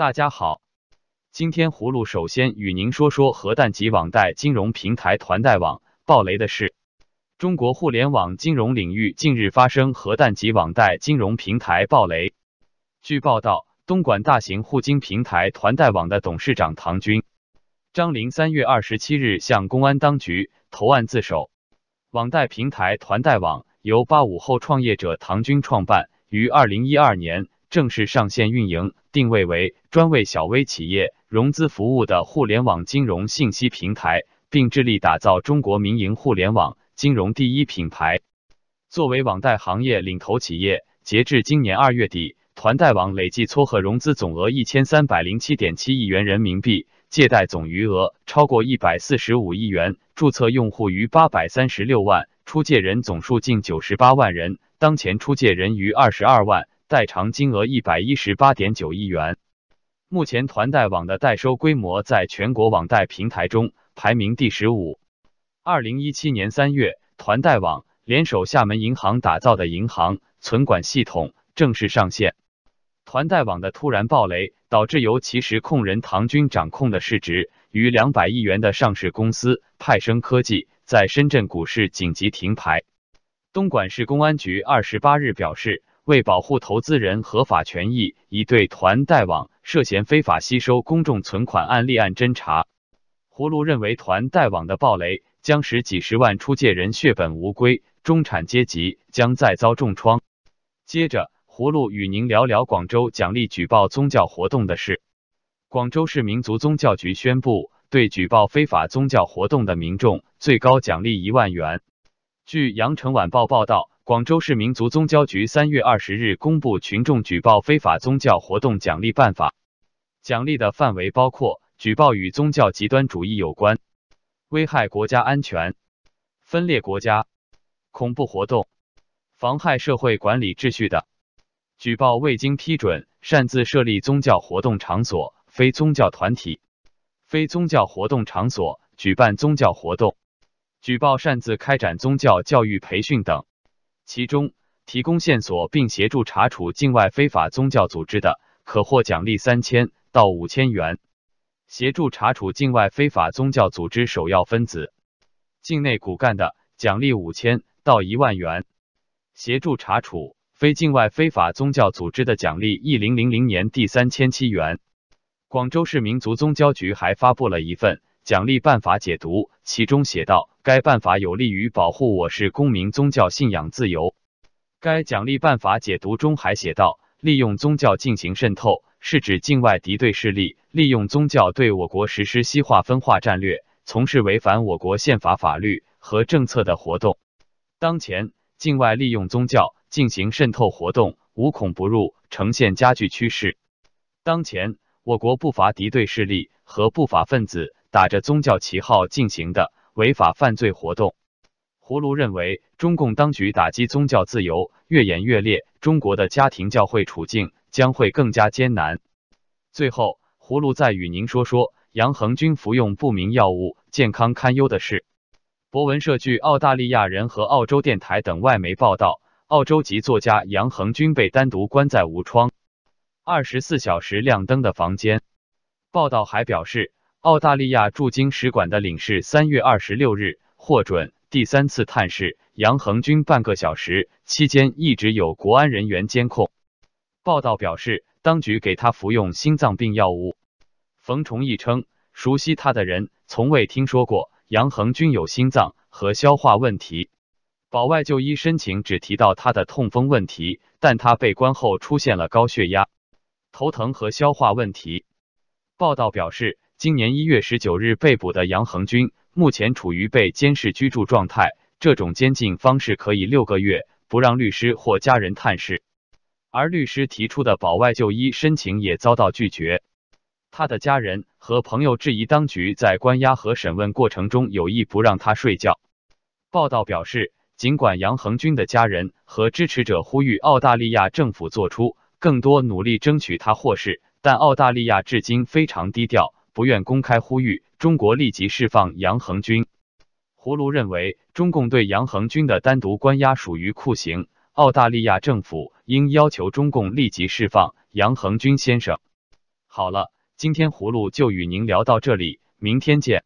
大家好，今天葫芦首先与您说说核弹级网贷金融平台团贷网爆雷的事。中国互联网金融领域近日发生核弹级网贷金融平台爆雷。据报道，东莞大型互金平台团贷网的董事长唐军、张林三月二十七日向公安当局投案自首。网贷平台团贷网由八五后创业者唐军创办，于二零一二年。正式上线运营，定位为专为小微企业融资服务的互联网金融信息平台，并致力打造中国民营互联网金融第一品牌。作为网贷行业领头企业，截至今年二月底，团贷网累计撮合融资总额一千三百零七点七亿元人民币，借贷总余额超过一百四十五亿元，注册用户逾八百三十六万，出借人总数近九十八万人，当前出借人逾二十二万。代偿金额一百一十八点九亿元。目前团贷网的代收规模在全国网贷平台中排名第十五。二零一七年三月，团贷网联手厦门银行打造的银行存管系统正式上线。团贷网的突然暴雷，导致由其实控人唐军掌控的市值逾两百亿元的上市公司派生科技在深圳股市紧急停牌。东莞市公安局二十八日表示。为保护投资人合法权益，已对团贷网涉嫌非法吸收公众存款案立案侦查。葫芦认为，团贷网的暴雷将使几十万出借人血本无归，中产阶级将再遭重创。接着，葫芦与您聊聊广州奖励举报宗教活动的事。广州市民族宗教局宣布，对举报非法宗教活动的民众，最高奖励一万元。据羊城晚报报道。广州市民族宗教局三月二十日公布群众举报非法宗教活动奖励办法，奖励的范围包括举报与宗教极端主义有关、危害国家安全、分裂国家、恐怖活动、妨害社会管理秩序的；举报未经批准擅自设立宗教活动场所、非宗教团体、非宗教活动场所举办宗教活动；举报擅自开展宗教教育培训等。其中，提供线索并协助查处境外非法宗教组织的，可获奖励三千到五千元；协助查处境外非法宗教组织首要分子、境内骨干的，奖励五千到一万元；协助查处非境外非法宗教组织的，奖励一零零零年第三千七元。广州市民族宗教局还发布了一份奖励办法解读，其中写道。该办法有利于保护我市公民宗教信仰自由。该奖励办法解读中还写道：利用宗教进行渗透，是指境外敌对势力利用宗教对我国实施西化分化战略，从事违反我国宪法法律和政策的活动。当前，境外利用宗教进行渗透活动无孔不入，呈现加剧趋势。当前，我国不乏敌对势力和不法分子打着宗教旗号进行的。违法犯罪活动，葫芦认为，中共当局打击宗教自由越演越烈，中国的家庭教会处境将会更加艰难。最后，葫芦再与您说说杨恒军服用不明药物，健康堪忧的事。博文社据澳大利亚人和澳洲电台等外媒报道，澳洲籍作家杨恒军被单独关在无窗、二十四小时亮灯的房间。报道还表示。澳大利亚驻京使馆的领事三月二十六日获准第三次探视杨恒军半个小时，期间一直有国安人员监控。报道表示，当局给他服用心脏病药物。冯崇义称，熟悉他的人从未听说过杨恒军有心脏和消化问题。保外就医申请只提到他的痛风问题，但他被关后出现了高血压、头疼和消化问题。报道表示。今年一月十九日被捕的杨恒军，目前处于被监视居住状态。这种监禁方式可以六个月不让律师或家人探视，而律师提出的保外就医申请也遭到拒绝。他的家人和朋友质疑当局在关押和审问过程中有意不让他睡觉。报道表示，尽管杨恒军的家人和支持者呼吁澳大利亚政府做出更多努力争取他获释，但澳大利亚至今非常低调。不愿公开呼吁中国立即释放杨恒军。葫芦认为，中共对杨恒军的单独关押属于酷刑，澳大利亚政府应要求中共立即释放杨恒军先生。好了，今天葫芦就与您聊到这里，明天见。